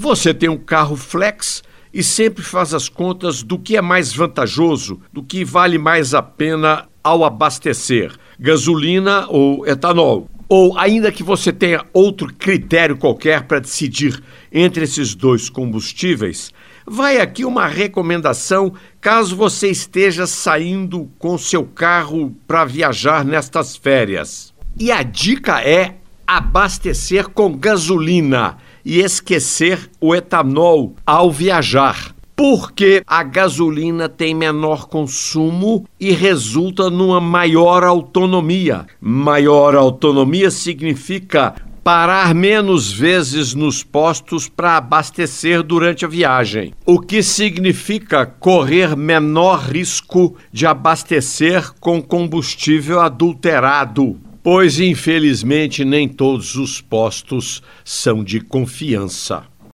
Você tem um carro flex e sempre faz as contas do que é mais vantajoso, do que vale mais a pena ao abastecer, gasolina ou etanol. Ou ainda que você tenha outro critério qualquer para decidir entre esses dois combustíveis, vai aqui uma recomendação caso você esteja saindo com seu carro para viajar nestas férias. E a dica é abastecer com gasolina e esquecer o etanol ao viajar. Porque a gasolina tem menor consumo e resulta numa maior autonomia. Maior autonomia significa parar menos vezes nos postos para abastecer durante a viagem, o que significa correr menor risco de abastecer com combustível adulterado pois infelizmente nem todos os postos são de confiança.